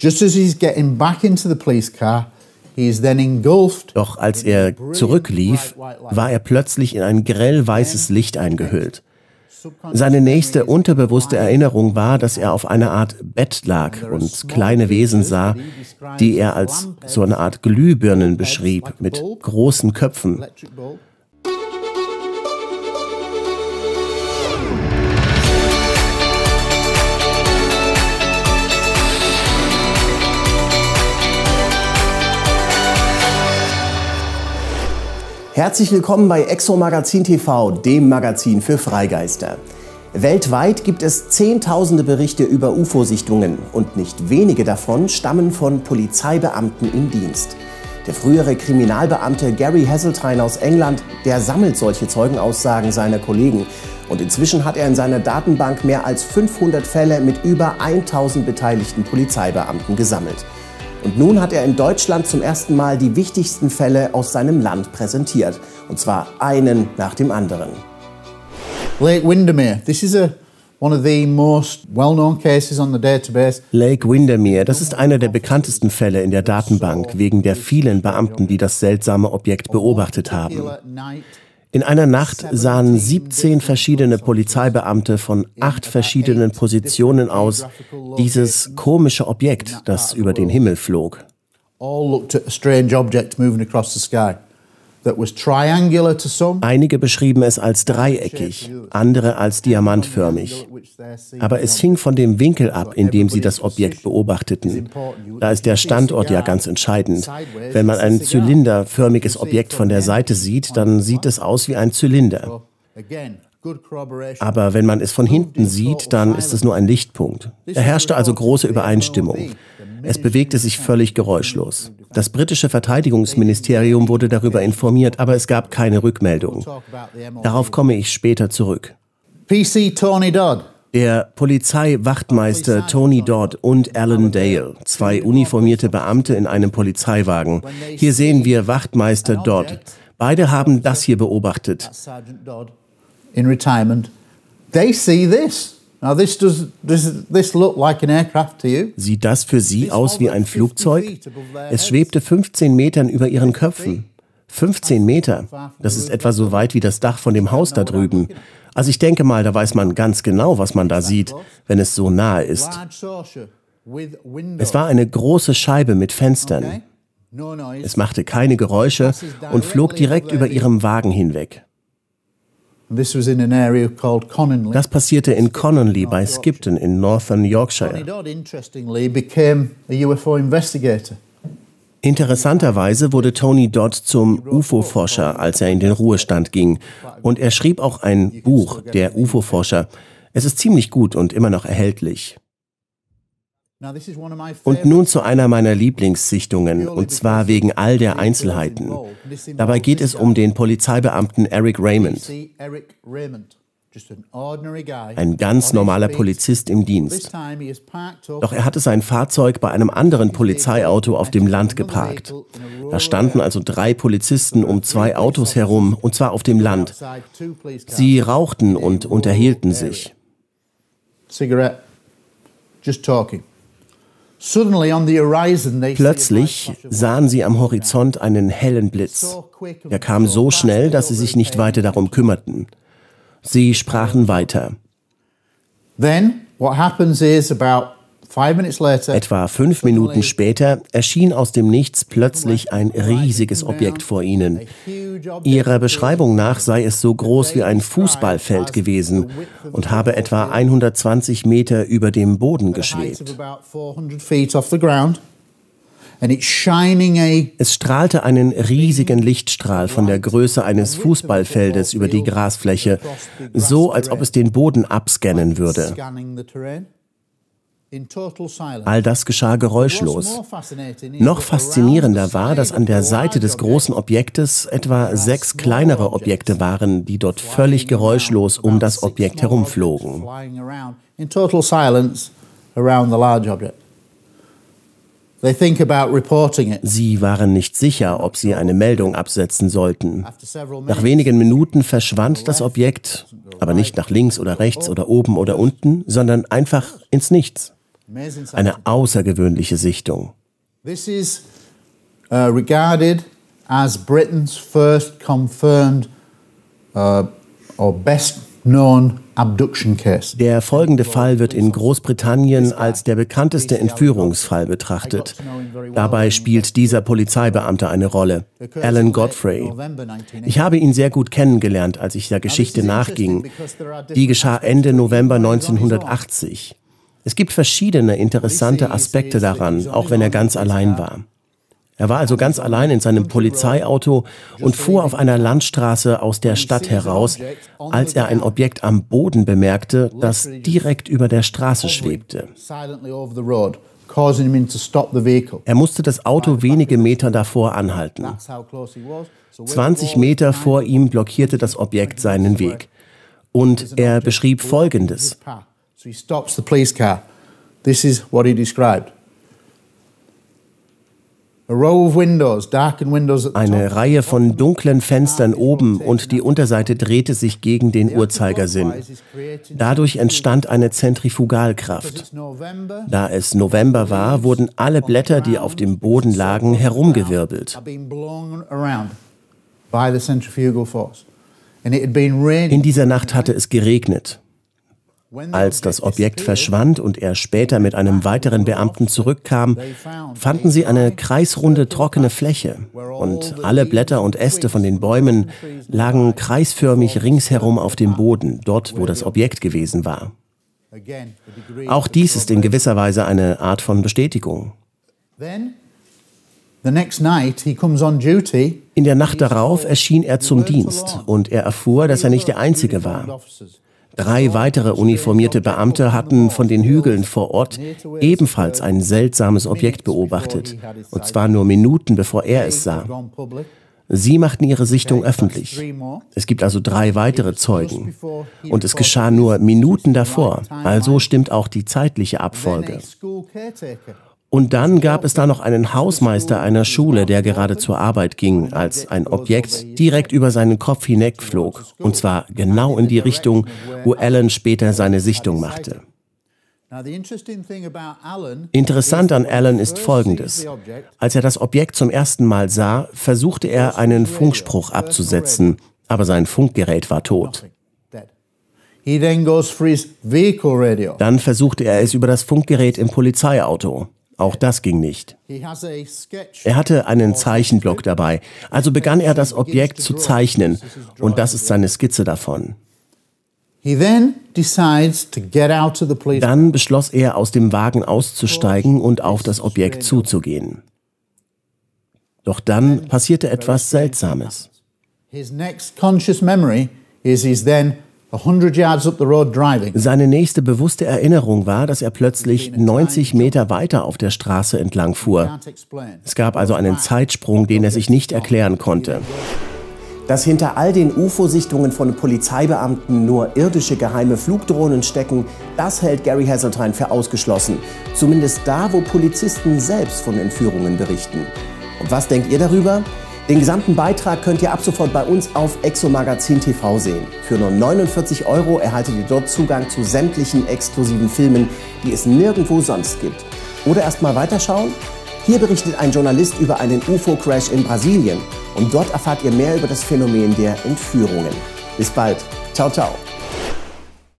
Just as he's getting back into the police car, doch als er zurücklief, war er plötzlich in ein grell weißes Licht eingehüllt. Seine nächste unterbewusste Erinnerung war, dass er auf einer Art Bett lag und kleine Wesen sah, die er als so eine Art Glühbirnen beschrieb, mit großen Köpfen. Herzlich willkommen bei Exo Magazin TV, dem Magazin für Freigeister. Weltweit gibt es zehntausende Berichte über UFO-Sichtungen und nicht wenige davon stammen von Polizeibeamten im Dienst. Der frühere Kriminalbeamte Gary Haseltine aus England, der sammelt solche Zeugenaussagen seiner Kollegen und inzwischen hat er in seiner Datenbank mehr als 500 Fälle mit über 1000 beteiligten Polizeibeamten gesammelt. Und nun hat er in Deutschland zum ersten Mal die wichtigsten Fälle aus seinem Land präsentiert. Und zwar einen nach dem anderen. Lake Windermere. This is a One of the most well-known cases on the database. Lake Windermere, das ist einer der bekanntesten Fälle in der Datenbank wegen der vielen Beamten, die das seltsame Objekt beobachtet haben. In einer Nacht sahen 17 verschiedene Polizeibeamte von acht verschiedenen Positionen aus dieses komische Objekt, das über den Himmel flog. All looked at a strange object moving across the sky. Einige beschrieben es als dreieckig, andere als diamantförmig. Aber es hing von dem Winkel ab, in dem sie das Objekt beobachteten. Da ist der Standort ja ganz entscheidend. Wenn man ein zylinderförmiges Objekt von der Seite sieht, dann sieht es aus wie ein Zylinder. Aber wenn man es von hinten sieht, dann ist es nur ein Lichtpunkt. Da herrschte also große Übereinstimmung. Es bewegte sich völlig geräuschlos. Das britische Verteidigungsministerium wurde darüber informiert, aber es gab keine Rückmeldung. Darauf komme ich später zurück. PC Tony Dodd. Der Polizeiwachtmeister Tony Dodd und Alan Dale, zwei uniformierte Beamte in einem Polizeiwagen. Hier sehen wir Wachtmeister Dodd. Beide haben das hier beobachtet in retirement, they see this. Now this does does this look like an aircraft to you? Sieht das für Sie aus wie ein Flugzeug? Es schwebte 15 Metern über Ihren Köpfen. 15 Meter. Das ist etwa so weit wie das Dach von dem Haus da drüben. Also ich denke mal, da weiß man ganz genau, was man da sieht, wenn es so nahe ist. Es war eine große Scheibe mit Fenstern. Es machte keine Geräusche und flog direkt über ihrem Wagen hinweg. Das passierte in Connolly bei Skipton in Northern Yorkshire. Interessanterweise wurde Tony Dodd zum UFO-Forscher, als er in den Ruhestand ging. Und er schrieb auch ein Buch, der UFO-Forscher. Es ist ziemlich gut und immer noch erhältlich. Und nun zu einer meiner Lieblingssichtungen, und zwar wegen all der Einzelheiten. Dabei geht es um den Polizeibeamten Eric Raymond. Ein ganz normaler Polizist im Dienst. Doch er hatte sein Fahrzeug bei einem anderen Polizeiauto auf dem Land geparkt. Da standen also drei Polizisten um zwei Autos herum, und zwar auf dem Land. Sie rauchten und unterhielten sich. Cigarette. Just talking. Plötzlich sahen sie am Horizont einen hellen Blitz. Er kam so schnell, dass sie sich nicht weiter darum kümmerten. Sie sprachen weiter. Then what happens is about Etwa fünf Minuten später erschien aus dem Nichts plötzlich ein riesiges Objekt vor ihnen. Ihrer Beschreibung nach sei es so groß wie ein Fußballfeld gewesen und habe etwa 120 Meter über dem Boden geschwebt. Es strahlte einen riesigen Lichtstrahl von der Größe eines Fußballfeldes über die Grasfläche, so als ob es den Boden abscannen würde. All das geschah geräuschlos. Noch faszinierender war, dass an der Seite des großen Objektes etwa sechs kleinere Objekte waren, die dort völlig geräuschlos um das Objekt herumflogen. Sie waren nicht sicher, ob sie eine Meldung absetzen sollten. Nach wenigen Minuten verschwand das Objekt, aber nicht nach links oder rechts oder oben oder unten, sondern einfach ins Nichts. Eine außergewöhnliche Sichtung. This is uh, regarded as Britain's first confirmed uh, or best known abduction case. Der folgende Fall wird in Großbritannien als der bekannteste Entführungsfall betrachtet. Dabei spielt dieser Polizeibeamte eine Rolle, Alan Godfrey. Ich habe ihn sehr gut kennengelernt, als ich der Geschichte nachging. Die geschah Ende November 1980. Es gibt verschiedene interessante Aspekte daran, auch wenn er ganz allein war. Er war also ganz allein in seinem Polizeiauto und fuhr auf einer Landstraße aus der Stadt heraus, als er ein Objekt am Boden bemerkte, das direkt über der Straße schwebte. Er musste das Auto wenige Meter davor anhalten. 20 Meter vor ihm blockierte das Objekt seinen Weg. Und er beschrieb Folgendes. This is what he described. Eine Reihe von dunklen Fenstern oben und die Unterseite drehte sich gegen den Uhrzeigersinn. Dadurch entstand eine Zentrifugalkraft. Da es November war, wurden alle Blätter, die auf dem Boden lagen, herumgewirbelt. In dieser Nacht hatte es geregnet. Als das Objekt verschwand und er später mit einem weiteren Beamten zurückkam, fanden sie eine kreisrunde trockene Fläche und alle Blätter und Äste von den Bäumen lagen kreisförmig ringsherum auf dem Boden, dort wo das Objekt gewesen war. Auch dies ist in gewisser Weise eine Art von Bestätigung. In der Nacht darauf erschien er zum Dienst und er erfuhr, dass er nicht der Einzige war. Drei weitere uniformierte Beamte hatten von den Hügeln vor Ort ebenfalls ein seltsames Objekt beobachtet, und zwar nur Minuten bevor er es sah. Sie machten ihre Sichtung öffentlich. Es gibt also drei weitere Zeugen. Und es geschah nur Minuten davor, also stimmt auch die zeitliche Abfolge. Und dann gab es da noch einen Hausmeister einer Schule, der gerade zur Arbeit ging, als ein Objekt direkt über seinen Kopf hinwegflog. Und zwar genau in die Richtung, wo Alan später seine Sichtung machte. Interessant an Alan ist Folgendes. Als er das Objekt zum ersten Mal sah, versuchte er einen Funkspruch abzusetzen, aber sein Funkgerät war tot. Dann versuchte er es über das Funkgerät im Polizeiauto. Auch das ging nicht. Er hatte einen Zeichenblock dabei, also begann er das Objekt zu zeichnen und das ist seine Skizze davon. Dann beschloss er, aus dem Wagen auszusteigen und auf das Objekt zuzugehen. Doch dann passierte etwas Seltsames. His next conscious memory is he's then seine nächste bewusste Erinnerung war, dass er plötzlich 90 Meter weiter auf der Straße entlang fuhr. Es gab also einen Zeitsprung, den er sich nicht erklären konnte. Dass hinter all den UFO-Sichtungen von Polizeibeamten nur irdische geheime Flugdrohnen stecken, das hält Gary Hasseltine für ausgeschlossen. Zumindest da, wo Polizisten selbst von Entführungen berichten. Und was denkt ihr darüber? Den gesamten Beitrag könnt ihr ab sofort bei uns auf Exomagazin TV sehen. Für nur 49 Euro erhaltet ihr dort Zugang zu sämtlichen exklusiven Filmen, die es nirgendwo sonst gibt. Oder erst mal weiterschauen? Hier berichtet ein Journalist über einen UFO-Crash in Brasilien und dort erfahrt ihr mehr über das Phänomen der Entführungen. Bis bald. Ciao, ciao.